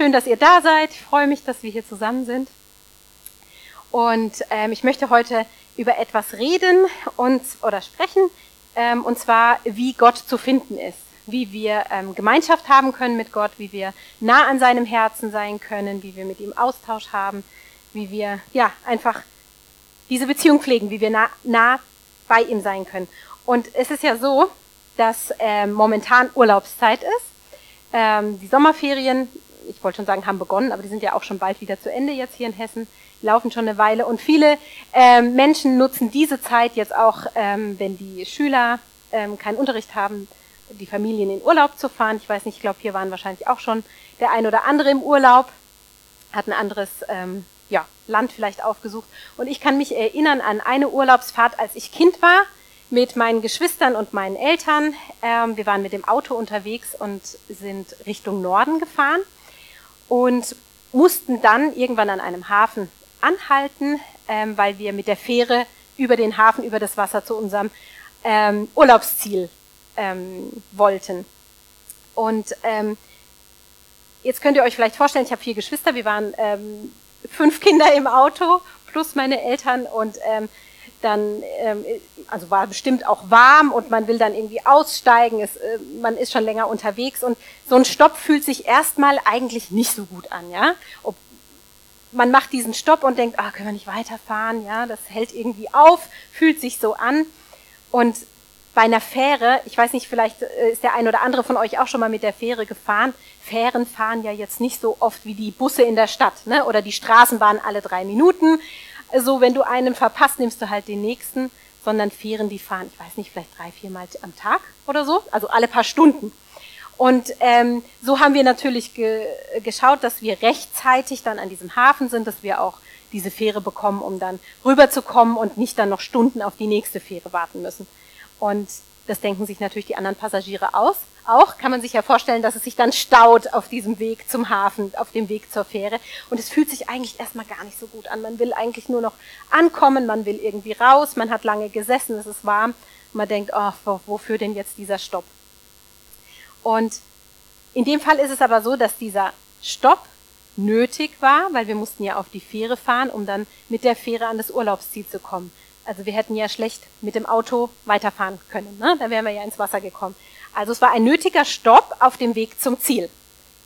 Schön, dass ihr da seid. Ich freue mich, dass wir hier zusammen sind. Und ähm, ich möchte heute über etwas reden und oder sprechen, ähm, und zwar wie Gott zu finden ist, wie wir ähm, Gemeinschaft haben können mit Gott, wie wir nah an seinem Herzen sein können, wie wir mit ihm Austausch haben, wie wir ja einfach diese Beziehung pflegen, wie wir nah, nah bei ihm sein können. Und es ist ja so, dass ähm, momentan Urlaubszeit ist. Ähm, die Sommerferien ich wollte schon sagen, haben begonnen, aber die sind ja auch schon bald wieder zu Ende jetzt hier in Hessen, die laufen schon eine Weile. Und viele ähm, Menschen nutzen diese Zeit jetzt auch, ähm, wenn die Schüler ähm, keinen Unterricht haben, die Familien in Urlaub zu fahren. Ich weiß nicht, ich glaube, hier waren wahrscheinlich auch schon der ein oder andere im Urlaub, hat ein anderes ähm, ja, Land vielleicht aufgesucht. Und ich kann mich erinnern an eine Urlaubsfahrt, als ich Kind war mit meinen Geschwistern und meinen Eltern. Ähm, wir waren mit dem Auto unterwegs und sind Richtung Norden gefahren und mussten dann irgendwann an einem Hafen anhalten, ähm, weil wir mit der Fähre über den Hafen, über das Wasser zu unserem ähm, Urlaubsziel ähm, wollten. Und ähm, jetzt könnt ihr euch vielleicht vorstellen, ich habe vier Geschwister, wir waren ähm, fünf Kinder im Auto plus meine Eltern und ähm, dann, ähm, also war bestimmt auch warm und man will dann irgendwie aussteigen, es, äh, man ist schon länger unterwegs und so ein Stopp fühlt sich erstmal eigentlich nicht so gut an, ja. Ob, man macht diesen Stopp und denkt, ah, können wir nicht weiterfahren, ja, das hält irgendwie auf, fühlt sich so an und bei einer Fähre, ich weiß nicht, vielleicht äh, ist der ein oder andere von euch auch schon mal mit der Fähre gefahren. Fähren fahren ja jetzt nicht so oft wie die Busse in der Stadt, ne? Oder die Straßenbahn alle drei Minuten so, wenn du einen verpasst, nimmst du halt den nächsten, sondern Fähren, die fahren, ich weiß nicht, vielleicht drei, vier Mal am Tag oder so, also alle paar Stunden. Und ähm, so haben wir natürlich ge geschaut, dass wir rechtzeitig dann an diesem Hafen sind, dass wir auch diese Fähre bekommen, um dann rüberzukommen und nicht dann noch Stunden auf die nächste Fähre warten müssen. Und das denken sich natürlich die anderen Passagiere aus. Auch kann man sich ja vorstellen, dass es sich dann staut auf diesem Weg zum Hafen, auf dem Weg zur Fähre. Und es fühlt sich eigentlich erstmal gar nicht so gut an. Man will eigentlich nur noch ankommen, man will irgendwie raus, man hat lange gesessen, es ist warm. Man denkt, oh, wofür denn jetzt dieser Stopp? Und in dem Fall ist es aber so, dass dieser Stopp nötig war, weil wir mussten ja auf die Fähre fahren, um dann mit der Fähre an das Urlaubsziel zu kommen. Also wir hätten ja schlecht mit dem Auto weiterfahren können. Ne? Da wären wir ja ins Wasser gekommen. Also es war ein nötiger Stopp auf dem Weg zum Ziel.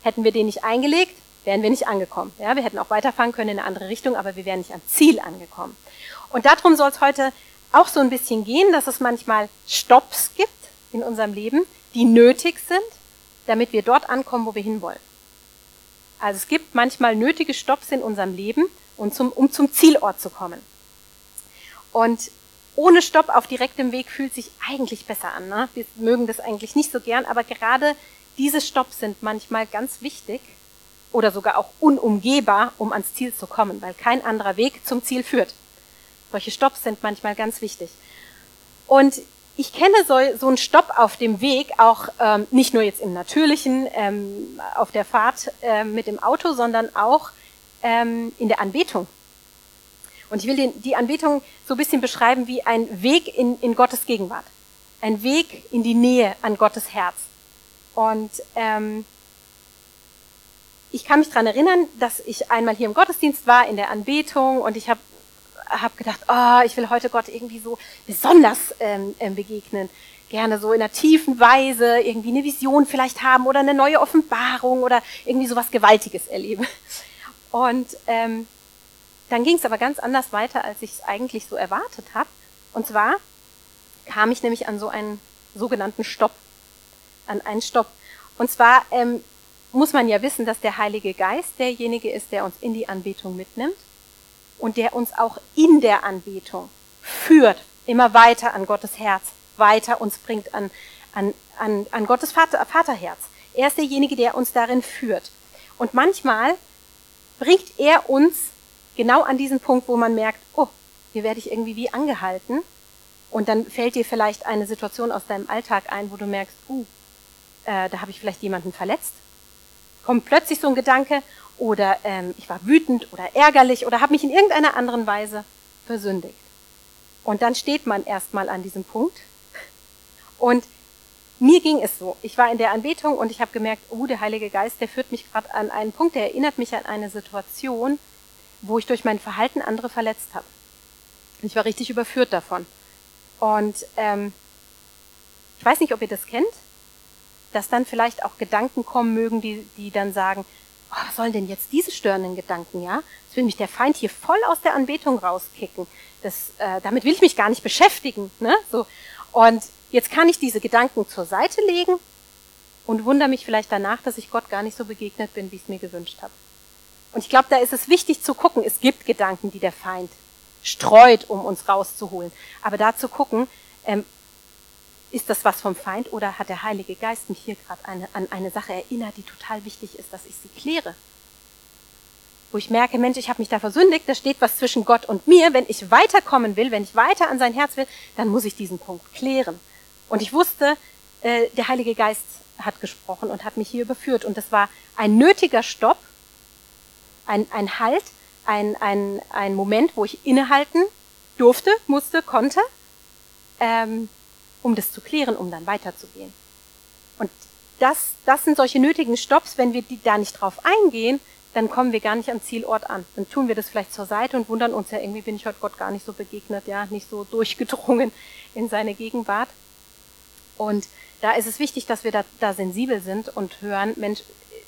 Hätten wir den nicht eingelegt, wären wir nicht angekommen. Ja, wir hätten auch weiterfahren können in eine andere Richtung, aber wir wären nicht am Ziel angekommen. Und darum soll es heute auch so ein bisschen gehen, dass es manchmal Stopps gibt in unserem Leben, die nötig sind, damit wir dort ankommen, wo wir hinwollen. Also es gibt manchmal nötige Stopps in unserem Leben, um zum, um zum Zielort zu kommen. Und ohne Stopp auf direktem Weg fühlt sich eigentlich besser an. Ne? Wir mögen das eigentlich nicht so gern, aber gerade diese Stopps sind manchmal ganz wichtig oder sogar auch unumgehbar, um ans Ziel zu kommen, weil kein anderer Weg zum Ziel führt. Solche Stopps sind manchmal ganz wichtig. Und ich kenne so, so einen Stopp auf dem Weg auch ähm, nicht nur jetzt im natürlichen, ähm, auf der Fahrt äh, mit dem Auto, sondern auch ähm, in der Anbetung. Und ich will den, die Anbetung so ein bisschen beschreiben wie ein Weg in, in Gottes Gegenwart. Ein Weg in die Nähe an Gottes Herz. Und ähm, ich kann mich dran erinnern, dass ich einmal hier im Gottesdienst war, in der Anbetung, und ich habe hab gedacht, oh, ich will heute Gott irgendwie so besonders ähm, ähm, begegnen. Gerne so in einer tiefen Weise irgendwie eine Vision vielleicht haben oder eine neue Offenbarung oder irgendwie sowas Gewaltiges erleben. Und ähm, dann ging es aber ganz anders weiter, als ich es eigentlich so erwartet habe. Und zwar kam ich nämlich an so einen sogenannten Stopp, an einen Stopp. Und zwar ähm, muss man ja wissen, dass der Heilige Geist derjenige ist, der uns in die Anbetung mitnimmt und der uns auch in der Anbetung führt, immer weiter an Gottes Herz, weiter uns bringt an, an, an, an Gottes Vater, Vaterherz. Er ist derjenige, der uns darin führt. Und manchmal bringt er uns genau an diesem Punkt, wo man merkt, oh, hier werde ich irgendwie wie angehalten. Und dann fällt dir vielleicht eine Situation aus deinem Alltag ein, wo du merkst, uh, äh, da habe ich vielleicht jemanden verletzt. Kommt plötzlich so ein Gedanke oder ähm, ich war wütend oder ärgerlich oder habe mich in irgendeiner anderen Weise versündigt. Und dann steht man erstmal an diesem Punkt. Und mir ging es so. Ich war in der Anbetung und ich habe gemerkt, oh, der Heilige Geist, der führt mich gerade an einen Punkt, der erinnert mich an eine Situation, wo ich durch mein Verhalten andere verletzt habe. Ich war richtig überführt davon. Und ähm, ich weiß nicht, ob ihr das kennt, dass dann vielleicht auch Gedanken kommen mögen, die, die dann sagen, oh, was sollen denn jetzt diese störenden Gedanken, ja? Das will mich der Feind hier voll aus der Anbetung rauskicken. Das, äh, damit will ich mich gar nicht beschäftigen, ne? So. Und jetzt kann ich diese Gedanken zur Seite legen und wundere mich vielleicht danach, dass ich Gott gar nicht so begegnet bin, wie ich es mir gewünscht habe. Und ich glaube, da ist es wichtig zu gucken, es gibt Gedanken, die der Feind streut, um uns rauszuholen. Aber da zu gucken, ähm, ist das was vom Feind oder hat der Heilige Geist mich hier gerade eine, an eine Sache erinnert, die total wichtig ist, dass ich sie kläre? Wo ich merke, Mensch, ich habe mich da versündigt, da steht was zwischen Gott und mir. Wenn ich weiterkommen will, wenn ich weiter an sein Herz will, dann muss ich diesen Punkt klären. Und ich wusste, äh, der Heilige Geist hat gesprochen und hat mich hier überführt. Und das war ein nötiger Stopp, ein, ein Halt, ein, ein, ein Moment, wo ich innehalten durfte, musste, konnte, ähm, um das zu klären, um dann weiterzugehen. Und das, das sind solche nötigen Stops, wenn wir die da nicht drauf eingehen, dann kommen wir gar nicht am Zielort an. Dann tun wir das vielleicht zur Seite und wundern uns ja, irgendwie bin ich heute Gott gar nicht so begegnet, ja, nicht so durchgedrungen in seine Gegenwart. Und da ist es wichtig, dass wir da, da sensibel sind und hören, Mensch,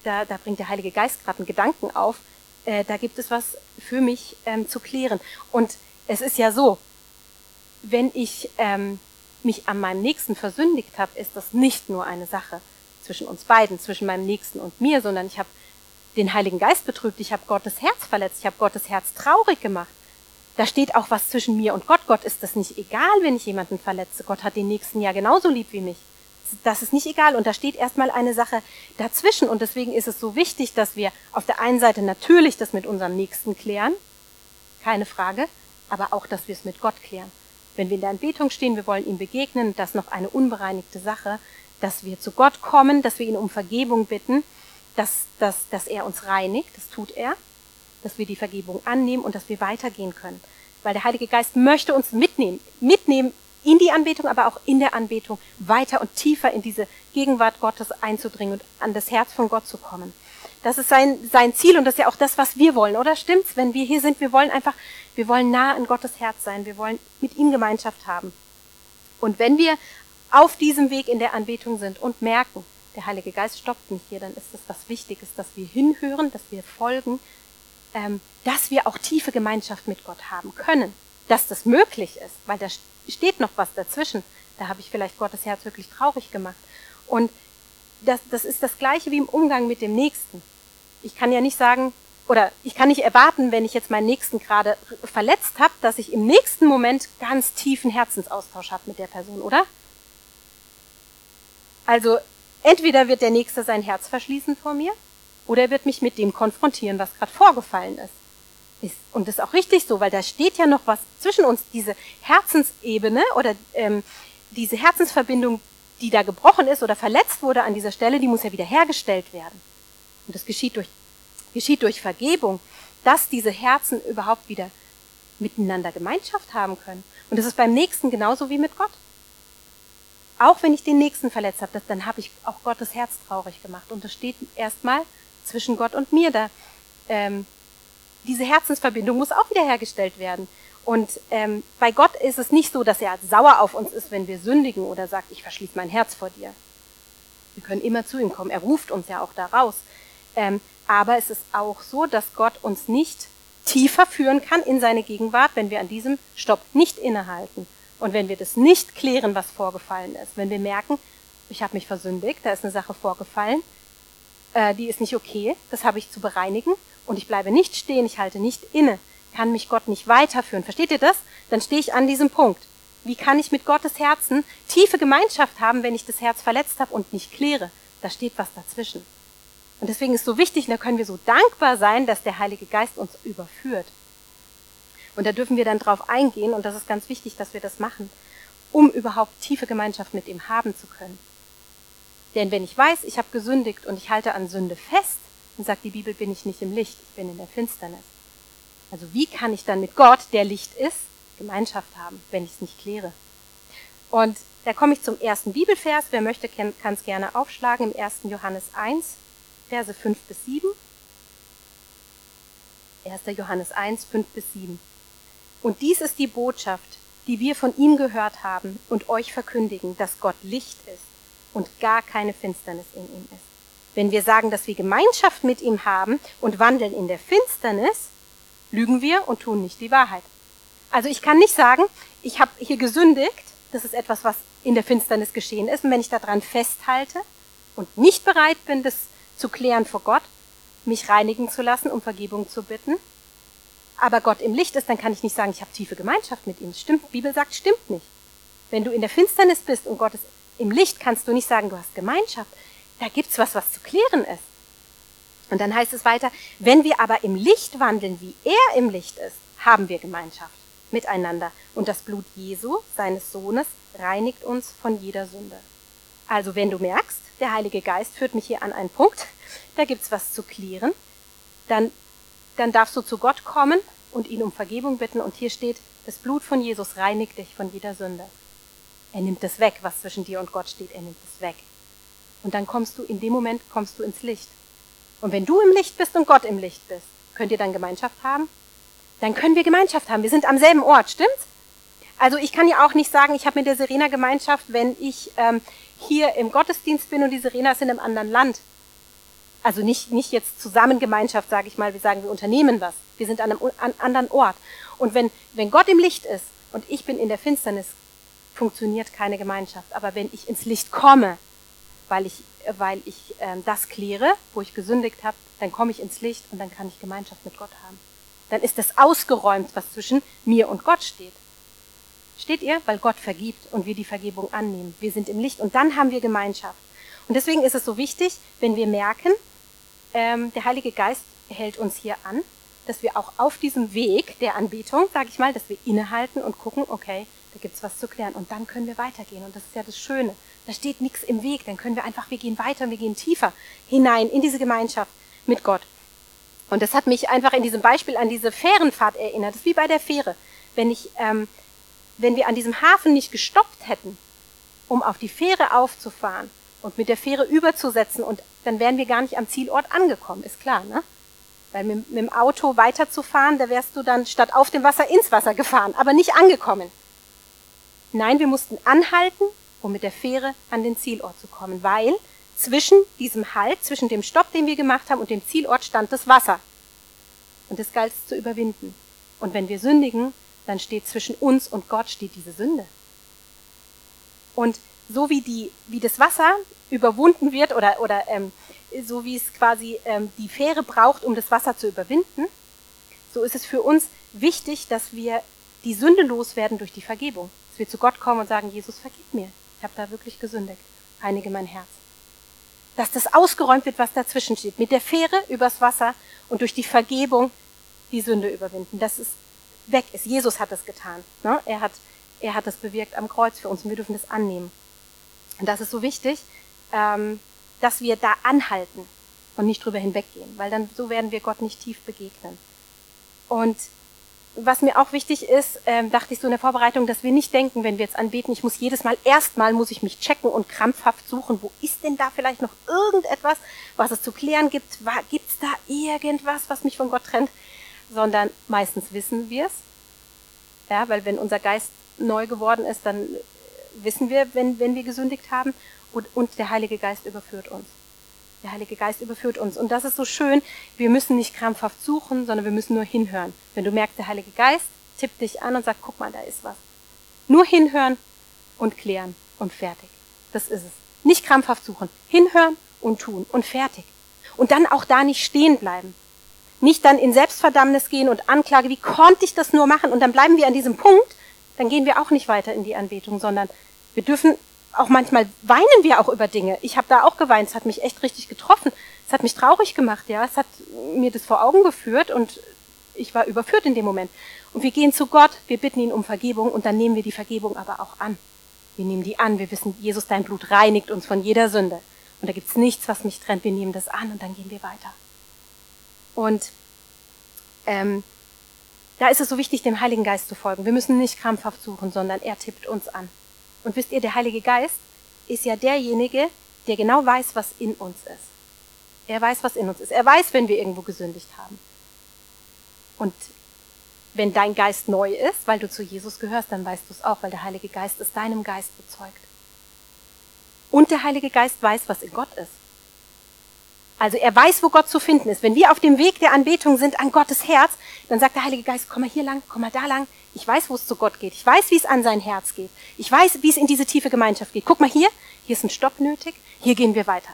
da, da bringt der Heilige Geist gerade einen Gedanken auf, äh, da gibt es was für mich ähm, zu klären. Und es ist ja so, wenn ich ähm, mich an meinem Nächsten versündigt habe, ist das nicht nur eine Sache zwischen uns beiden, zwischen meinem Nächsten und mir, sondern ich habe den Heiligen Geist betrübt, ich habe Gottes Herz verletzt, ich habe Gottes Herz traurig gemacht. Da steht auch was zwischen mir und Gott. Gott ist das nicht egal, wenn ich jemanden verletze. Gott hat den Nächsten ja genauso lieb wie mich. Das ist nicht egal. Und da steht erstmal eine Sache dazwischen. Und deswegen ist es so wichtig, dass wir auf der einen Seite natürlich das mit unserem Nächsten klären. Keine Frage. Aber auch, dass wir es mit Gott klären. Wenn wir in der Anbetung stehen, wir wollen ihm begegnen, das ist noch eine unbereinigte Sache, dass wir zu Gott kommen, dass wir ihn um Vergebung bitten, dass, dass, dass er uns reinigt, das tut er, dass wir die Vergebung annehmen und dass wir weitergehen können. Weil der Heilige Geist möchte uns mitnehmen, mitnehmen in die Anbetung, aber auch in der Anbetung weiter und tiefer in diese Gegenwart Gottes einzudringen und an das Herz von Gott zu kommen. Das ist sein, sein Ziel und das ist ja auch das, was wir wollen, oder stimmt's? Wenn wir hier sind, wir wollen einfach, wir wollen nah an Gottes Herz sein, wir wollen mit ihm Gemeinschaft haben. Und wenn wir auf diesem Weg in der Anbetung sind und merken, der Heilige Geist stoppt mich hier, dann ist es was Wichtiges, dass wir hinhören, dass wir folgen, ähm, dass wir auch tiefe Gemeinschaft mit Gott haben können. Dass das möglich ist, weil da steht noch was dazwischen. Da habe ich vielleicht Gottes Herz wirklich traurig gemacht. Und das, das ist das Gleiche wie im Umgang mit dem Nächsten. Ich kann ja nicht sagen, oder ich kann nicht erwarten, wenn ich jetzt meinen Nächsten gerade verletzt habe, dass ich im nächsten Moment ganz tiefen Herzensaustausch habe mit der Person, oder? Also entweder wird der Nächste sein Herz verschließen vor mir, oder er wird mich mit dem konfrontieren, was gerade vorgefallen ist. Ist. Und das ist auch richtig so, weil da steht ja noch was zwischen uns, diese Herzensebene oder ähm, diese Herzensverbindung, die da gebrochen ist oder verletzt wurde an dieser Stelle, die muss ja wieder hergestellt werden. Und das geschieht durch, geschieht durch Vergebung, dass diese Herzen überhaupt wieder miteinander Gemeinschaft haben können. Und das ist beim Nächsten genauso wie mit Gott. Auch wenn ich den Nächsten verletzt habe, dann habe ich auch Gottes Herz traurig gemacht. Und das steht erstmal zwischen Gott und mir. Da, ähm, diese Herzensverbindung muss auch wieder hergestellt werden. Und ähm, bei Gott ist es nicht so, dass er sauer auf uns ist, wenn wir sündigen oder sagt, ich verschließe mein Herz vor dir. Wir können immer zu ihm kommen. Er ruft uns ja auch da raus. Ähm, aber es ist auch so, dass Gott uns nicht tiefer führen kann in seine Gegenwart, wenn wir an diesem Stopp nicht innehalten. Und wenn wir das nicht klären, was vorgefallen ist, wenn wir merken, ich habe mich versündigt, da ist eine Sache vorgefallen, äh, die ist nicht okay, das habe ich zu bereinigen und ich bleibe nicht stehen, ich halte nicht inne, kann mich Gott nicht weiterführen. Versteht ihr das? Dann stehe ich an diesem Punkt. Wie kann ich mit Gottes Herzen tiefe Gemeinschaft haben, wenn ich das Herz verletzt habe und nicht kläre? Da steht was dazwischen. Und deswegen ist so wichtig, da können wir so dankbar sein, dass der Heilige Geist uns überführt. Und da dürfen wir dann drauf eingehen, und das ist ganz wichtig, dass wir das machen, um überhaupt tiefe Gemeinschaft mit ihm haben zu können. Denn wenn ich weiß, ich habe gesündigt und ich halte an Sünde fest, dann sagt die Bibel, bin ich nicht im Licht, ich bin in der Finsternis. Also wie kann ich dann mit Gott, der Licht ist, Gemeinschaft haben, wenn ich es nicht kläre? Und da komme ich zum ersten Bibelvers. Wer möchte, kann es gerne aufschlagen im 1. Johannes 1, Verse 5 bis 7. 1. Johannes 1, 5 bis 7. Und dies ist die Botschaft, die wir von ihm gehört haben und euch verkündigen, dass Gott Licht ist und gar keine Finsternis in ihm ist. Wenn wir sagen, dass wir Gemeinschaft mit ihm haben und wandeln in der Finsternis, lügen wir und tun nicht die Wahrheit. Also ich kann nicht sagen, ich habe hier gesündigt, das ist etwas, was in der Finsternis geschehen ist, und wenn ich daran festhalte und nicht bereit bin, das zu klären vor Gott, mich reinigen zu lassen, um Vergebung zu bitten, aber Gott im Licht ist, dann kann ich nicht sagen, ich habe tiefe Gemeinschaft mit ihm. Stimmt, die Bibel sagt, stimmt nicht. Wenn du in der Finsternis bist und Gott ist im Licht, kannst du nicht sagen, du hast Gemeinschaft. Da gibt's was, was zu klären ist. Und dann heißt es weiter, wenn wir aber im Licht wandeln, wie er im Licht ist, haben wir Gemeinschaft miteinander. Und das Blut Jesu, seines Sohnes, reinigt uns von jeder Sünde. Also wenn du merkst, der Heilige Geist führt mich hier an einen Punkt, da gibt's was zu klären, dann dann darfst du zu Gott kommen und ihn um Vergebung bitten. Und hier steht, das Blut von Jesus reinigt dich von jeder Sünde. Er nimmt es weg, was zwischen dir und Gott steht. Er nimmt es weg. Und dann kommst du, in dem Moment kommst du ins Licht. Und wenn du im Licht bist und Gott im Licht bist, könnt ihr dann Gemeinschaft haben? Dann können wir Gemeinschaft haben. Wir sind am selben Ort, stimmt's? Also ich kann ja auch nicht sagen, ich habe mit der Serena Gemeinschaft, wenn ich ähm, hier im Gottesdienst bin und die Serena ist in einem anderen Land also nicht, nicht jetzt Zusammengemeinschaft, sage ich mal, wir sagen, wir unternehmen was. Wir sind an einem an anderen Ort. Und wenn, wenn Gott im Licht ist und ich bin in der Finsternis, funktioniert keine Gemeinschaft. Aber wenn ich ins Licht komme, weil ich, weil ich äh, das kläre, wo ich gesündigt habe, dann komme ich ins Licht und dann kann ich Gemeinschaft mit Gott haben. Dann ist das ausgeräumt, was zwischen mir und Gott steht. Steht ihr? Weil Gott vergibt und wir die Vergebung annehmen. Wir sind im Licht und dann haben wir Gemeinschaft. Und deswegen ist es so wichtig, wenn wir merken, ähm, der Heilige Geist hält uns hier an, dass wir auch auf diesem Weg der Anbetung, sage ich mal, dass wir innehalten und gucken, okay, da gibt's was zu klären und dann können wir weitergehen und das ist ja das Schöne. Da steht nichts im Weg, dann können wir einfach, wir gehen weiter, wir gehen tiefer hinein in diese Gemeinschaft mit Gott. Und das hat mich einfach in diesem Beispiel an diese Fährenfahrt erinnert. Das ist wie bei der Fähre. Wenn ich, ähm, wenn wir an diesem Hafen nicht gestoppt hätten, um auf die Fähre aufzufahren und mit der Fähre überzusetzen und dann wären wir gar nicht am Zielort angekommen, ist klar, ne? Weil mit, mit dem Auto weiterzufahren, da wärst du dann statt auf dem Wasser ins Wasser gefahren, aber nicht angekommen. Nein, wir mussten anhalten, um mit der Fähre an den Zielort zu kommen, weil zwischen diesem Halt, zwischen dem Stopp, den wir gemacht haben und dem Zielort stand das Wasser. Und das galt es zu überwinden. Und wenn wir sündigen, dann steht zwischen uns und Gott steht diese Sünde. Und so wie die, wie das Wasser überwunden wird oder, oder ähm, so wie es quasi ähm, die Fähre braucht, um das Wasser zu überwinden, so ist es für uns wichtig, dass wir die Sünde loswerden durch die Vergebung. Dass wir zu Gott kommen und sagen, Jesus, vergib mir. Ich habe da wirklich gesündigt. Reinige mein Herz. Dass das ausgeräumt wird, was dazwischen steht. Mit der Fähre übers Wasser und durch die Vergebung die Sünde überwinden. Dass es weg ist. Jesus hat das getan. Ne? Er, hat, er hat das bewirkt am Kreuz für uns und wir dürfen das annehmen. Und das ist so wichtig, ähm, dass wir da anhalten und nicht drüber hinweggehen, weil dann so werden wir Gott nicht tief begegnen. Und was mir auch wichtig ist, ähm, dachte ich so in der Vorbereitung, dass wir nicht denken, wenn wir jetzt anbeten, ich muss jedes Mal, erstmal muss ich mich checken und krampfhaft suchen, wo ist denn da vielleicht noch irgendetwas, was es zu klären gibt, gibt es da irgendwas, was mich von Gott trennt, sondern meistens wissen wir es, ja, weil wenn unser Geist neu geworden ist, dann wissen wir, wenn, wenn wir gesündigt haben. Und, und der Heilige Geist überführt uns. Der Heilige Geist überführt uns. Und das ist so schön. Wir müssen nicht krampfhaft suchen, sondern wir müssen nur hinhören. Wenn du merkst, der Heilige Geist tippt dich an und sagt, guck mal, da ist was. Nur hinhören und klären und fertig. Das ist es. Nicht krampfhaft suchen. Hinhören und tun und fertig. Und dann auch da nicht stehen bleiben. Nicht dann in Selbstverdammnis gehen und Anklage, wie konnte ich das nur machen? Und dann bleiben wir an diesem Punkt, dann gehen wir auch nicht weiter in die Anbetung, sondern wir dürfen auch manchmal weinen wir auch über Dinge. Ich habe da auch geweint, es hat mich echt richtig getroffen. Es hat mich traurig gemacht, ja. Es hat mir das vor Augen geführt und ich war überführt in dem Moment. Und wir gehen zu Gott, wir bitten ihn um Vergebung und dann nehmen wir die Vergebung aber auch an. Wir nehmen die an, wir wissen, Jesus, dein Blut reinigt uns von jeder Sünde. Und da gibt's nichts, was mich trennt. Wir nehmen das an und dann gehen wir weiter. Und ähm, da ist es so wichtig, dem Heiligen Geist zu folgen. Wir müssen nicht krampfhaft suchen, sondern er tippt uns an. Und wisst ihr, der Heilige Geist ist ja derjenige, der genau weiß, was in uns ist. Er weiß, was in uns ist. Er weiß, wenn wir irgendwo gesündigt haben. Und wenn dein Geist neu ist, weil du zu Jesus gehörst, dann weißt du es auch, weil der Heilige Geist es deinem Geist bezeugt. Und der Heilige Geist weiß, was in Gott ist. Also er weiß, wo Gott zu finden ist. Wenn wir auf dem Weg der Anbetung sind an Gottes Herz, dann sagt der Heilige Geist, komm mal hier lang, komm mal da lang. Ich weiß, wo es zu Gott geht. Ich weiß, wie es an sein Herz geht. Ich weiß, wie es in diese tiefe Gemeinschaft geht. Guck mal hier, hier ist ein Stopp nötig, hier gehen wir weiter.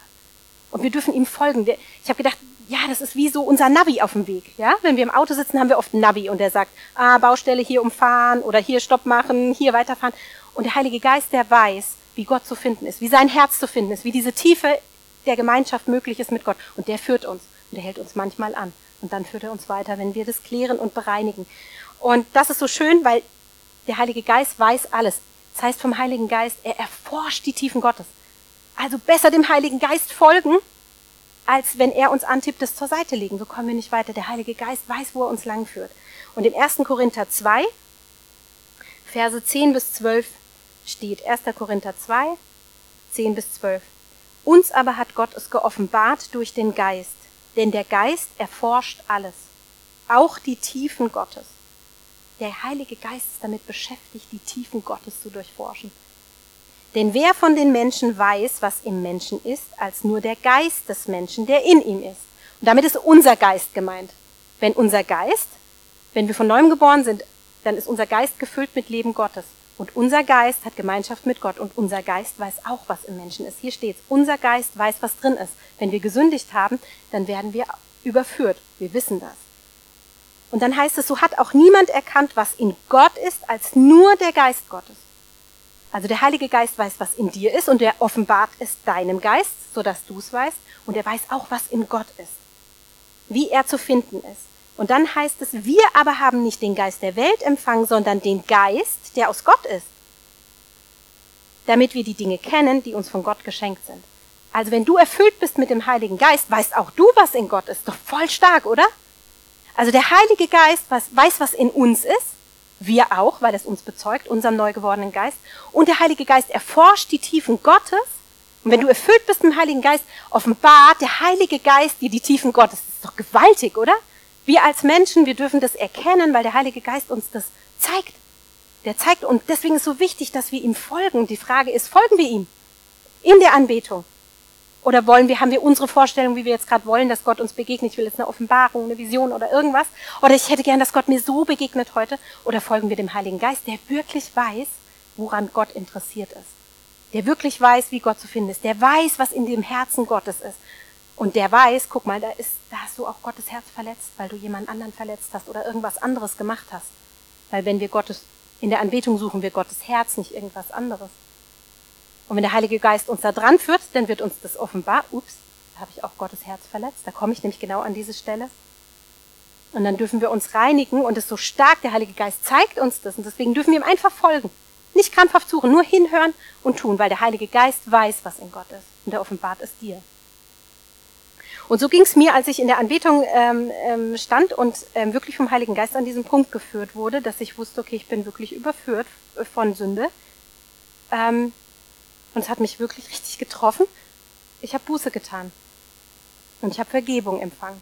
Und wir dürfen ihm folgen. Ich habe gedacht, ja, das ist wie so unser Navi auf dem Weg. Ja, wenn wir im Auto sitzen, haben wir oft ein Navi und der sagt, ah, Baustelle hier umfahren oder hier Stopp machen, hier weiterfahren. Und der Heilige Geist, der weiß, wie Gott zu finden ist, wie sein Herz zu finden ist, wie diese Tiefe der Gemeinschaft möglich ist mit Gott. Und der führt uns und der hält uns manchmal an. Und dann führt er uns weiter, wenn wir das klären und bereinigen. Und das ist so schön, weil der Heilige Geist weiß alles. Das heißt vom Heiligen Geist, er erforscht die Tiefen Gottes. Also besser dem Heiligen Geist folgen, als wenn er uns antippt, das zur Seite legen. So kommen wir nicht weiter. Der Heilige Geist weiß, wo er uns langführt. Und im 1. Korinther 2, Verse 10 bis 12 steht 1. Korinther 2, 10 bis 12. Uns aber hat Gott es geoffenbart durch den Geist, denn der Geist erforscht alles, auch die Tiefen Gottes. Der Heilige Geist ist damit beschäftigt, die Tiefen Gottes zu durchforschen. Denn wer von den Menschen weiß, was im Menschen ist, als nur der Geist des Menschen, der in ihm ist? Und damit ist unser Geist gemeint. Wenn unser Geist, wenn wir von neuem geboren sind, dann ist unser Geist gefüllt mit Leben Gottes. Und unser Geist hat Gemeinschaft mit Gott und unser Geist weiß auch, was im Menschen ist. Hier steht's. Unser Geist weiß, was drin ist. Wenn wir gesündigt haben, dann werden wir überführt. Wir wissen das. Und dann heißt es, so hat auch niemand erkannt, was in Gott ist, als nur der Geist Gottes. Also der Heilige Geist weiß, was in dir ist und er offenbart es deinem Geist, so dass du es weißt. Und er weiß auch, was in Gott ist. Wie er zu finden ist. Und dann heißt es, wir aber haben nicht den Geist der Welt empfangen, sondern den Geist, der aus Gott ist. Damit wir die Dinge kennen, die uns von Gott geschenkt sind. Also wenn du erfüllt bist mit dem Heiligen Geist, weißt auch du, was in Gott ist. Doch voll stark, oder? Also der Heilige Geist weiß, was in uns ist. Wir auch, weil es uns bezeugt, unserem neu gewordenen Geist. Und der Heilige Geist erforscht die Tiefen Gottes. Und wenn du erfüllt bist mit dem Heiligen Geist, offenbart der Heilige Geist dir die Tiefen Gottes. Das ist doch gewaltig, oder? Wir als Menschen, wir dürfen das erkennen, weil der Heilige Geist uns das zeigt. Der zeigt und deswegen ist so wichtig, dass wir ihm folgen. Die Frage ist, folgen wir ihm in der Anbetung? Oder wollen wir, haben wir unsere Vorstellung, wie wir jetzt gerade wollen, dass Gott uns begegnet? Ich will jetzt eine Offenbarung, eine Vision oder irgendwas. Oder ich hätte gern, dass Gott mir so begegnet heute. Oder folgen wir dem Heiligen Geist, der wirklich weiß, woran Gott interessiert ist. Der wirklich weiß, wie Gott zu finden ist. Der weiß, was in dem Herzen Gottes ist. Und der weiß, guck mal, da ist, da hast du auch Gottes Herz verletzt, weil du jemand anderen verletzt hast oder irgendwas anderes gemacht hast. Weil wenn wir Gottes, in der Anbetung suchen wir Gottes Herz, nicht irgendwas anderes. Und wenn der Heilige Geist uns da dran führt, dann wird uns das offenbar. Ups, da habe ich auch Gottes Herz verletzt. Da komme ich nämlich genau an diese Stelle. Und dann dürfen wir uns reinigen und es so stark, der Heilige Geist zeigt uns das. Und deswegen dürfen wir ihm einfach folgen. Nicht krampfhaft suchen, nur hinhören und tun, weil der Heilige Geist weiß, was in Gott ist. Und er offenbart es dir. Und so ging es mir, als ich in der Anbetung ähm, ähm, stand und ähm, wirklich vom Heiligen Geist an diesen Punkt geführt wurde, dass ich wusste, okay, ich bin wirklich überführt von Sünde. Ähm, und es hat mich wirklich richtig getroffen. Ich habe Buße getan. Und ich habe Vergebung empfangen.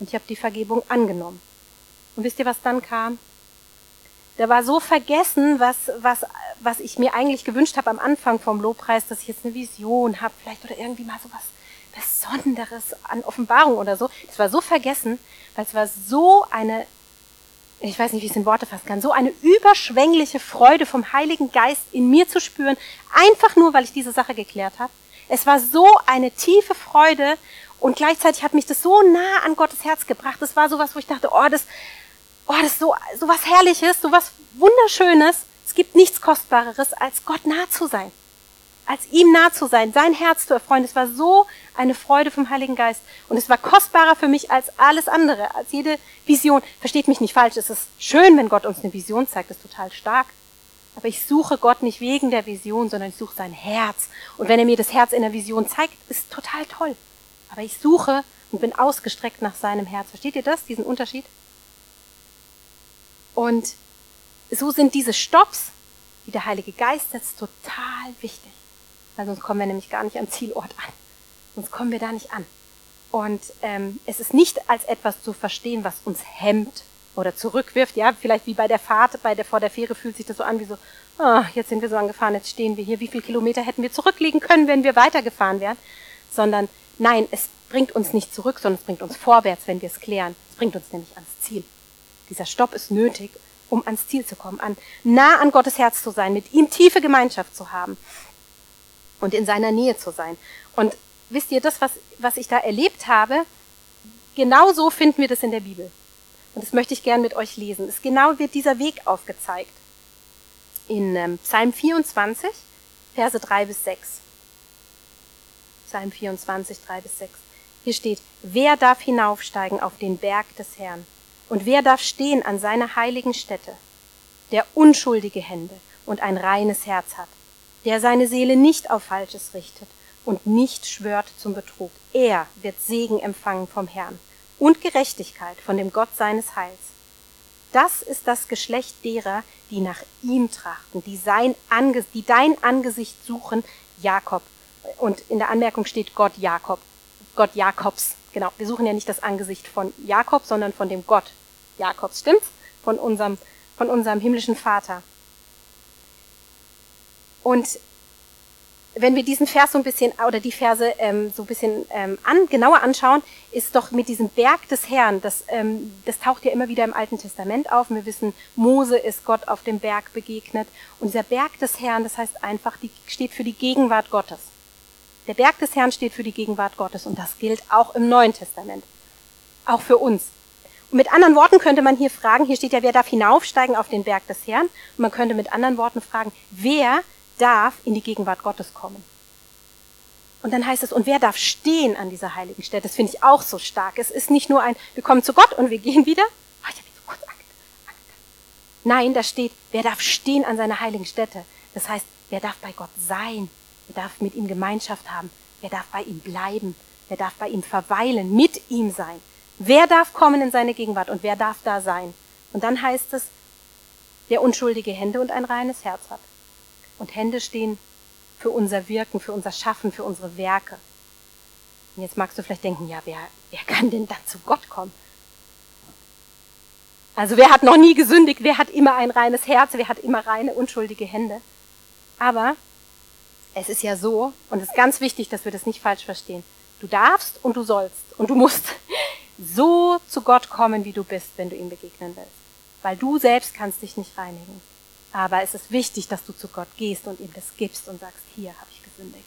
Und ich habe die Vergebung angenommen. Und wisst ihr, was dann kam? Da war so vergessen, was, was, was ich mir eigentlich gewünscht habe am Anfang vom Lobpreis, dass ich jetzt eine Vision habe, vielleicht oder irgendwie mal sowas Besonderes an Offenbarung oder so. Das war so vergessen, weil es war so eine, ich weiß nicht, wie ich es in Worte fassen kann, so eine überschwängliche Freude vom Heiligen Geist in mir zu spüren, einfach nur, weil ich diese Sache geklärt habe. Es war so eine tiefe Freude und gleichzeitig hat mich das so nah an Gottes Herz gebracht. Das war sowas, wo ich dachte, oh, das, oh, das ist so, so was Herrliches, so was Wunderschönes. Es gibt nichts Kostbareres, als Gott nah zu sein als ihm nah zu sein, sein Herz zu erfreuen. Es war so eine Freude vom Heiligen Geist. Und es war kostbarer für mich als alles andere, als jede Vision. Versteht mich nicht falsch, es ist schön, wenn Gott uns eine Vision zeigt, das ist total stark. Aber ich suche Gott nicht wegen der Vision, sondern ich suche sein Herz. Und wenn er mir das Herz in der Vision zeigt, ist total toll. Aber ich suche und bin ausgestreckt nach seinem Herz. Versteht ihr das, diesen Unterschied? Und so sind diese Stops wie der Heilige Geist, ist total wichtig. Weil sonst kommen wir nämlich gar nicht am Zielort an. Sonst kommen wir da nicht an. Und ähm, es ist nicht als etwas zu verstehen, was uns hemmt oder zurückwirft. Ja, vielleicht wie bei der Fahrt, bei der vor der Fähre fühlt sich das so an wie so, oh, jetzt sind wir so angefahren, jetzt stehen wir hier. Wie viele Kilometer hätten wir zurücklegen können, wenn wir weitergefahren wären? Sondern nein, es bringt uns nicht zurück, sondern es bringt uns vorwärts, wenn wir es klären. Es bringt uns nämlich ans Ziel. Dieser Stopp ist nötig, um ans Ziel zu kommen, an, nah an Gottes Herz zu sein, mit ihm tiefe Gemeinschaft zu haben und in seiner Nähe zu sein. Und wisst ihr, das, was, was ich da erlebt habe, genau so finden wir das in der Bibel. Und das möchte ich gern mit euch lesen. Es genau wird dieser Weg aufgezeigt. In ähm, Psalm 24, Verse 3 bis 6. Psalm 24, 3 bis 6. Hier steht, wer darf hinaufsteigen auf den Berg des Herrn? Und wer darf stehen an seiner heiligen Stätte? Der unschuldige Hände und ein reines Herz hat, der seine Seele nicht auf Falsches richtet und nicht schwört zum Betrug. Er wird Segen empfangen vom Herrn und Gerechtigkeit von dem Gott seines Heils. Das ist das Geschlecht derer, die nach ihm trachten, die, sein Ange die dein Angesicht suchen, Jakob. Und in der Anmerkung steht Gott Jakob, Gott Jakobs. Genau, wir suchen ja nicht das Angesicht von Jakob, sondern von dem Gott Jakobs, stimmt's? Von unserem, von unserem himmlischen Vater. Und wenn wir diesen Vers so ein bisschen oder die Verse ähm, so ein bisschen ähm, an, genauer anschauen, ist doch mit diesem Berg des Herrn, das, ähm, das taucht ja immer wieder im Alten Testament auf. Wir wissen, Mose ist Gott auf dem Berg begegnet. Und dieser Berg des Herrn, das heißt einfach, die steht für die Gegenwart Gottes. Der Berg des Herrn steht für die Gegenwart Gottes und das gilt auch im Neuen Testament. Auch für uns. Und mit anderen Worten könnte man hier fragen, hier steht ja, wer darf hinaufsteigen auf den Berg des Herrn? Und man könnte mit anderen Worten fragen, wer darf in die Gegenwart Gottes kommen. Und dann heißt es, und wer darf stehen an dieser heiligen Stätte? Das finde ich auch so stark. Es ist nicht nur ein, wir kommen zu Gott und wir gehen wieder. Nein, da steht, wer darf stehen an seiner heiligen Stätte? Das heißt, wer darf bei Gott sein? Wer darf mit ihm Gemeinschaft haben? Wer darf bei ihm bleiben? Wer darf bei ihm verweilen, mit ihm sein? Wer darf kommen in seine Gegenwart und wer darf da sein? Und dann heißt es, der unschuldige Hände und ein reines Herz hat. Und Hände stehen für unser Wirken, für unser Schaffen, für unsere Werke. Und jetzt magst du vielleicht denken, ja, wer, wer kann denn da zu Gott kommen? Also wer hat noch nie gesündigt? Wer hat immer ein reines Herz? Wer hat immer reine, unschuldige Hände? Aber es ist ja so, und es ist ganz wichtig, dass wir das nicht falsch verstehen. Du darfst und du sollst und du musst so zu Gott kommen, wie du bist, wenn du ihm begegnen willst. Weil du selbst kannst dich nicht reinigen. Aber es ist wichtig, dass du zu Gott gehst und ihm das gibst und sagst, hier habe ich gesündigt.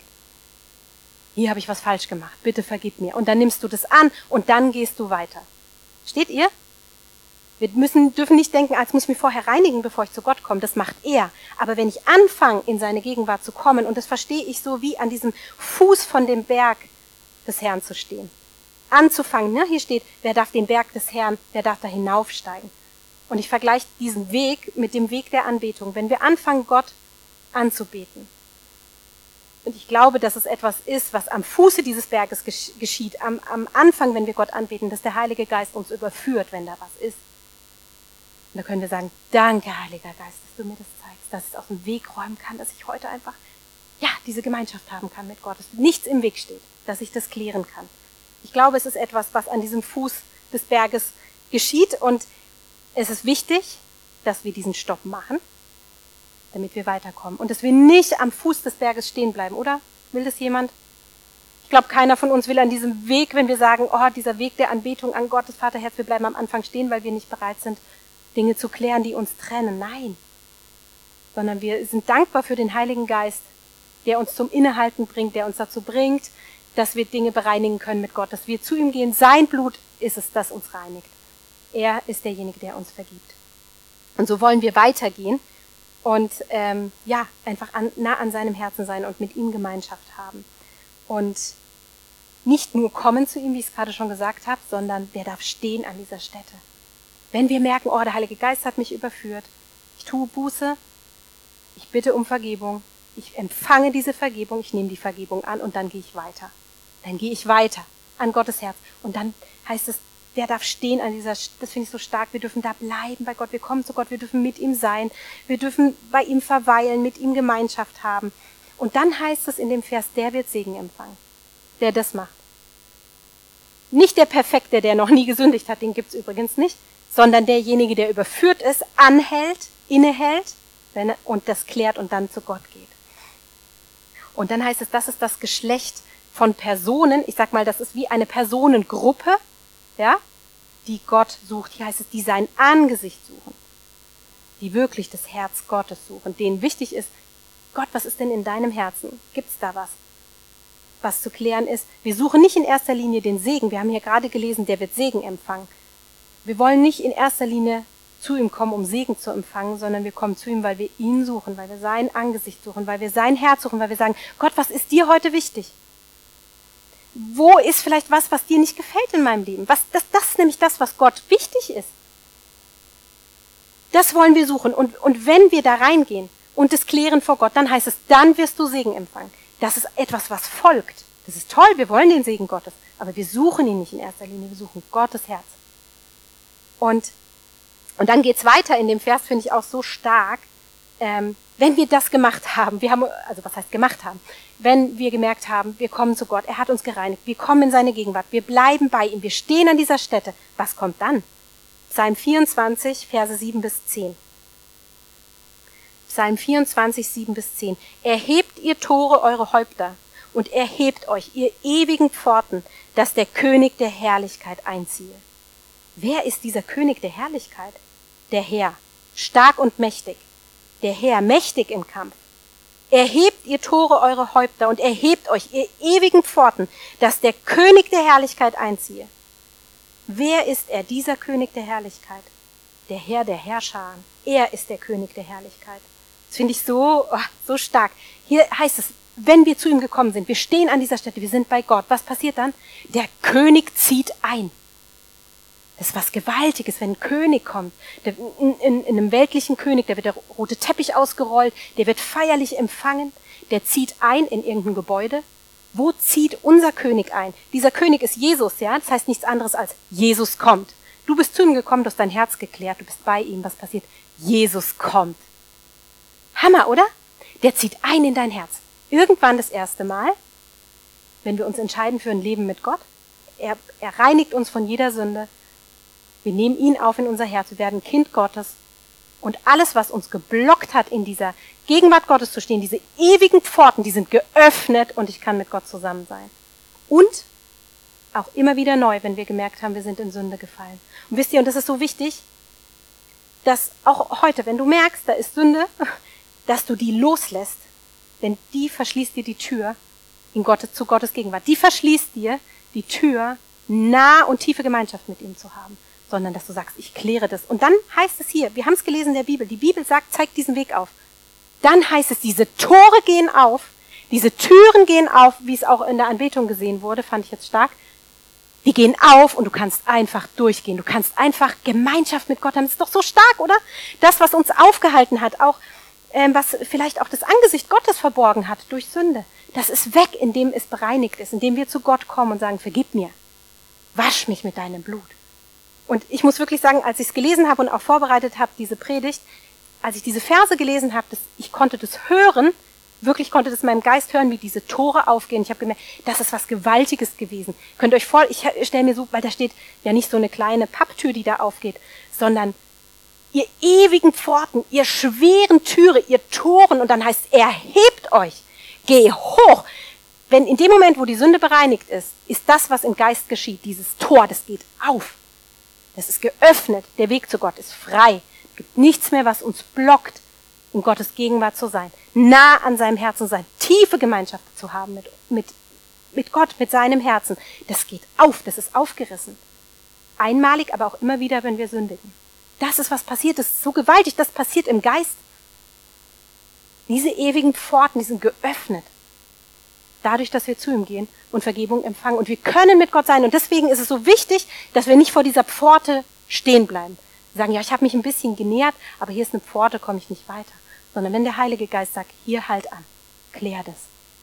Hier habe ich was falsch gemacht. Bitte vergib mir. Und dann nimmst du das an und dann gehst du weiter. Steht ihr? Wir müssen, dürfen nicht denken, als muss ich mich vorher reinigen, bevor ich zu Gott komme. Das macht er. Aber wenn ich anfange, in seine Gegenwart zu kommen, und das verstehe ich so wie an diesem Fuß von dem Berg des Herrn zu stehen. Anzufangen, ne? hier steht, wer darf den Berg des Herrn, wer darf da hinaufsteigen. Und ich vergleiche diesen Weg mit dem Weg der Anbetung. Wenn wir anfangen, Gott anzubeten. Und ich glaube, dass es etwas ist, was am Fuße dieses Berges geschieht, am, am Anfang, wenn wir Gott anbeten, dass der Heilige Geist uns überführt, wenn da was ist. Und da können wir sagen, danke, Heiliger Geist, dass du mir das zeigst, dass ich es aus dem Weg räumen kann, dass ich heute einfach, ja, diese Gemeinschaft haben kann mit Gott, dass nichts im Weg steht, dass ich das klären kann. Ich glaube, es ist etwas, was an diesem Fuß des Berges geschieht und es ist wichtig, dass wir diesen Stopp machen, damit wir weiterkommen. Und dass wir nicht am Fuß des Berges stehen bleiben, oder? Will das jemand? Ich glaube, keiner von uns will an diesem Weg, wenn wir sagen, oh, dieser Weg der Anbetung an Gottes Vaterherz, wir bleiben am Anfang stehen, weil wir nicht bereit sind, Dinge zu klären, die uns trennen. Nein. Sondern wir sind dankbar für den Heiligen Geist, der uns zum Innehalten bringt, der uns dazu bringt, dass wir Dinge bereinigen können mit Gott, dass wir zu ihm gehen. Sein Blut ist es, das uns reinigt. Er ist derjenige, der uns vergibt. Und so wollen wir weitergehen und ähm, ja, einfach an, nah an seinem Herzen sein und mit ihm Gemeinschaft haben. Und nicht nur kommen zu ihm, wie ich es gerade schon gesagt habe, sondern wer darf stehen an dieser Stätte. Wenn wir merken, oh, der Heilige Geist hat mich überführt, ich tue Buße, ich bitte um Vergebung, ich empfange diese Vergebung, ich nehme die Vergebung an und dann gehe ich weiter. Dann gehe ich weiter an Gottes Herz. Und dann heißt es, der darf stehen an dieser, das finde ich so stark, wir dürfen da bleiben bei Gott, wir kommen zu Gott, wir dürfen mit ihm sein, wir dürfen bei ihm verweilen, mit ihm Gemeinschaft haben. Und dann heißt es in dem Vers, der wird Segen empfangen, der das macht. Nicht der Perfekte, der noch nie gesündigt hat, den gibt's übrigens nicht, sondern derjenige, der überführt ist, anhält, innehält wenn er, und das klärt und dann zu Gott geht. Und dann heißt es, das ist das Geschlecht von Personen, ich sag mal, das ist wie eine Personengruppe, ja, die Gott sucht. Hier heißt es, die sein Angesicht suchen, die wirklich das Herz Gottes suchen, denen wichtig ist, Gott, was ist denn in deinem Herzen? Gibt's da was? Was zu klären ist, wir suchen nicht in erster Linie den Segen. Wir haben hier gerade gelesen, der wird Segen empfangen. Wir wollen nicht in erster Linie zu ihm kommen, um Segen zu empfangen, sondern wir kommen zu ihm, weil wir ihn suchen, weil wir sein Angesicht suchen, weil wir sein Herz suchen, weil wir sagen, Gott, was ist dir heute wichtig? Wo ist vielleicht was, was dir nicht gefällt in meinem Leben? Was, das, das ist nämlich das, was Gott wichtig ist. Das wollen wir suchen. Und, und wenn wir da reingehen und es klären vor Gott, dann heißt es, dann wirst du Segen empfangen. Das ist etwas, was folgt. Das ist toll, wir wollen den Segen Gottes. Aber wir suchen ihn nicht in erster Linie, wir suchen Gottes Herz. Und, und dann geht's weiter in dem Vers, finde ich auch so stark. Ähm, wenn wir das gemacht haben, wir haben, also was heißt gemacht haben, wenn wir gemerkt haben, wir kommen zu Gott, er hat uns gereinigt, wir kommen in seine Gegenwart, wir bleiben bei ihm, wir stehen an dieser Stätte, was kommt dann? Psalm 24, Verse 7 bis 10. Psalm 24, 7 bis 10. Erhebt ihr Tore eure Häupter und erhebt euch, ihr ewigen Pforten, dass der König der Herrlichkeit einziehe. Wer ist dieser König der Herrlichkeit? Der Herr, stark und mächtig, der Herr, mächtig im Kampf. Erhebt ihr Tore eure Häupter und erhebt euch, ihr ewigen Pforten, dass der König der Herrlichkeit einziehe. Wer ist er, dieser König der Herrlichkeit? Der Herr der Herrscher. Er ist der König der Herrlichkeit. Das finde ich so, oh, so stark. Hier heißt es, wenn wir zu ihm gekommen sind, wir stehen an dieser Stätte, wir sind bei Gott. Was passiert dann? Der König zieht ein. Das ist was Gewaltiges, wenn ein König kommt. Der, in, in, in einem weltlichen König, da wird der rote Teppich ausgerollt, der wird feierlich empfangen, der zieht ein in irgendein Gebäude. Wo zieht unser König ein? Dieser König ist Jesus, ja? Das heißt nichts anderes als Jesus kommt. Du bist zu ihm gekommen, du hast dein Herz geklärt, du bist bei ihm. Was passiert? Jesus kommt. Hammer, oder? Der zieht ein in dein Herz. Irgendwann das erste Mal, wenn wir uns entscheiden für ein Leben mit Gott. Er, er reinigt uns von jeder Sünde. Wir nehmen ihn auf in unser Herz. Wir werden Kind Gottes. Und alles, was uns geblockt hat, in dieser Gegenwart Gottes zu stehen, diese ewigen Pforten, die sind geöffnet und ich kann mit Gott zusammen sein. Und auch immer wieder neu, wenn wir gemerkt haben, wir sind in Sünde gefallen. Und wisst ihr, und das ist so wichtig, dass auch heute, wenn du merkst, da ist Sünde, dass du die loslässt, denn die verschließt dir die Tür in Gottes, zu Gottes Gegenwart. Die verschließt dir die Tür, nah und tiefe Gemeinschaft mit ihm zu haben sondern dass du sagst, ich kläre das. Und dann heißt es hier, wir haben es gelesen in der Bibel, die Bibel sagt, zeig diesen Weg auf. Dann heißt es, diese Tore gehen auf, diese Türen gehen auf, wie es auch in der Anbetung gesehen wurde, fand ich jetzt stark. Die gehen auf und du kannst einfach durchgehen. Du kannst einfach Gemeinschaft mit Gott haben. Das ist doch so stark, oder? Das, was uns aufgehalten hat, auch ähm, was vielleicht auch das Angesicht Gottes verborgen hat durch Sünde, das ist weg, indem es bereinigt ist, indem wir zu Gott kommen und sagen, vergib mir, wasch mich mit deinem Blut. Und ich muss wirklich sagen, als ich es gelesen habe und auch vorbereitet habe, diese Predigt, als ich diese Verse gelesen habe, das, ich konnte das hören, wirklich konnte das in meinem Geist hören, wie diese Tore aufgehen. Ich habe gemerkt, das ist was Gewaltiges gewesen. Könnt euch vor, ich stelle mir so, weil da steht ja nicht so eine kleine Papptür, die da aufgeht, sondern ihr ewigen Pforten, ihr schweren Türe, ihr Toren, und dann heißt, erhebt euch, geh hoch. Wenn in dem Moment, wo die Sünde bereinigt ist, ist das, was im Geist geschieht, dieses Tor, das geht auf. Es ist geöffnet. Der Weg zu Gott ist frei. Es gibt nichts mehr, was uns blockt, in Gottes Gegenwart zu sein, nah an seinem Herzen sein, tiefe Gemeinschaft zu haben mit, mit, mit Gott, mit seinem Herzen. Das geht auf, das ist aufgerissen. Einmalig, aber auch immer wieder, wenn wir sündigen. Das ist, was passiert. Das ist so gewaltig. Das passiert im Geist. Diese ewigen Pforten, die sind geöffnet dadurch, dass wir zu ihm gehen und Vergebung empfangen. Und wir können mit Gott sein. Und deswegen ist es so wichtig, dass wir nicht vor dieser Pforte stehen bleiben. Wir sagen, ja, ich habe mich ein bisschen genährt, aber hier ist eine Pforte, komme ich nicht weiter. Sondern wenn der Heilige Geist sagt, hier halt an, klär das,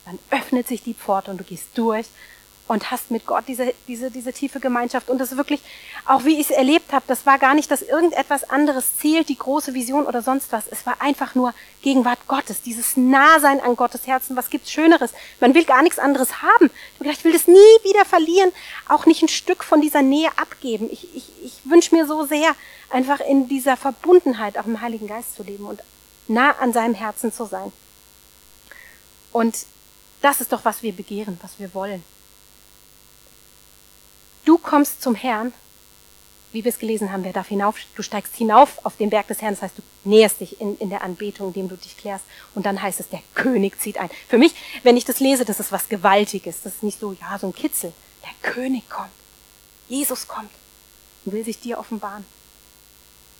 dann öffnet sich die Pforte und du gehst durch und hast mit Gott diese, diese, diese tiefe Gemeinschaft. Und das wirklich, auch wie ich es erlebt habe, das war gar nicht, dass irgendetwas anderes zählt, die große Vision oder sonst was. Es war einfach nur Gegenwart Gottes, dieses Nahsein an Gottes Herzen. Was gibt's Schöneres? Man will gar nichts anderes haben. Ich will das nie wieder verlieren, auch nicht ein Stück von dieser Nähe abgeben. Ich, ich, ich wünsche mir so sehr, einfach in dieser Verbundenheit auch im Heiligen Geist zu leben und nah an seinem Herzen zu sein. Und das ist doch, was wir begehren, was wir wollen. Du kommst zum Herrn, wie wir es gelesen haben, wer darf hinauf, du steigst hinauf auf den Berg des Herrn, das heißt, du näherst dich in, in der Anbetung, indem du dich klärst, und dann heißt es, der König zieht ein. Für mich, wenn ich das lese, das ist was Gewaltiges, das ist nicht so, ja, so ein Kitzel. Der König kommt. Jesus kommt und will sich dir offenbaren.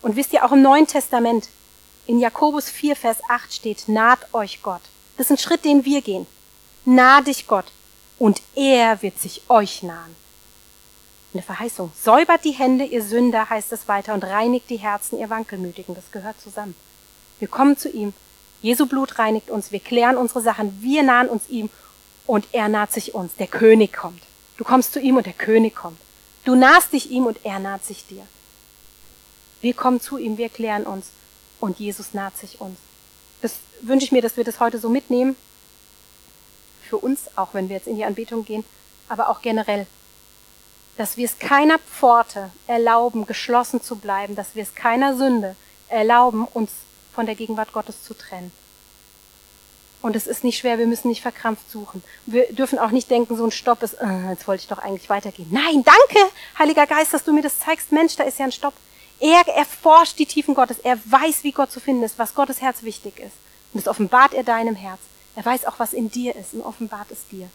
Und wisst ihr, auch im Neuen Testament, in Jakobus 4, Vers 8 steht, naht euch Gott. Das ist ein Schritt, den wir gehen. Nah dich Gott und er wird sich euch nahen eine Verheißung. Säubert die Hände, ihr Sünder, heißt es weiter, und reinigt die Herzen, ihr Wankelmütigen. Das gehört zusammen. Wir kommen zu ihm. Jesu Blut reinigt uns. Wir klären unsere Sachen. Wir nahen uns ihm und er naht sich uns. Der König kommt. Du kommst zu ihm und der König kommt. Du nahst dich ihm und er naht sich dir. Wir kommen zu ihm, wir klären uns und Jesus naht sich uns. Das wünsche ich mir, dass wir das heute so mitnehmen. Für uns, auch wenn wir jetzt in die Anbetung gehen, aber auch generell dass wir es keiner Pforte erlauben, geschlossen zu bleiben, dass wir es keiner Sünde erlauben, uns von der Gegenwart Gottes zu trennen. Und es ist nicht schwer, wir müssen nicht verkrampft suchen. Wir dürfen auch nicht denken, so ein Stopp ist, äh, jetzt wollte ich doch eigentlich weitergehen. Nein, danke, Heiliger Geist, dass du mir das zeigst. Mensch, da ist ja ein Stopp. Er erforscht die Tiefen Gottes. Er weiß, wie Gott zu finden ist, was Gottes Herz wichtig ist. Und das offenbart er deinem Herz. Er weiß auch, was in dir ist und offenbart es dir.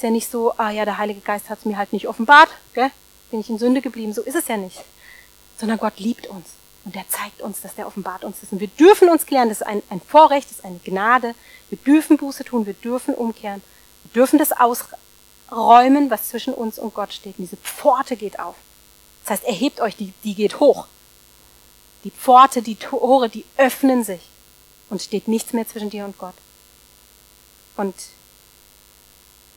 Ist ja nicht so, ah ja, der Heilige Geist hat es mir halt nicht offenbart, gell? bin ich in Sünde geblieben. So ist es ja nicht. Sondern Gott liebt uns und er zeigt uns, dass der offenbart uns ist. Und wir dürfen uns klären, das ist ein, ein Vorrecht, das ist eine Gnade. Wir dürfen Buße tun, wir dürfen umkehren. Wir dürfen das ausräumen, was zwischen uns und Gott steht. Und diese Pforte geht auf. Das heißt, erhebt euch, die, die geht hoch. Die Pforte, die Tore, die öffnen sich und steht nichts mehr zwischen dir und Gott. Und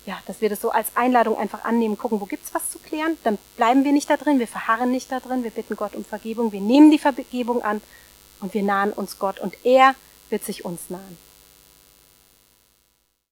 ja, dass wir das so als Einladung einfach annehmen, gucken, wo gibt's was zu klären, dann bleiben wir nicht da drin, wir verharren nicht da drin, wir bitten Gott um Vergebung, wir nehmen die Vergebung an und wir nahen uns Gott und er wird sich uns nahen.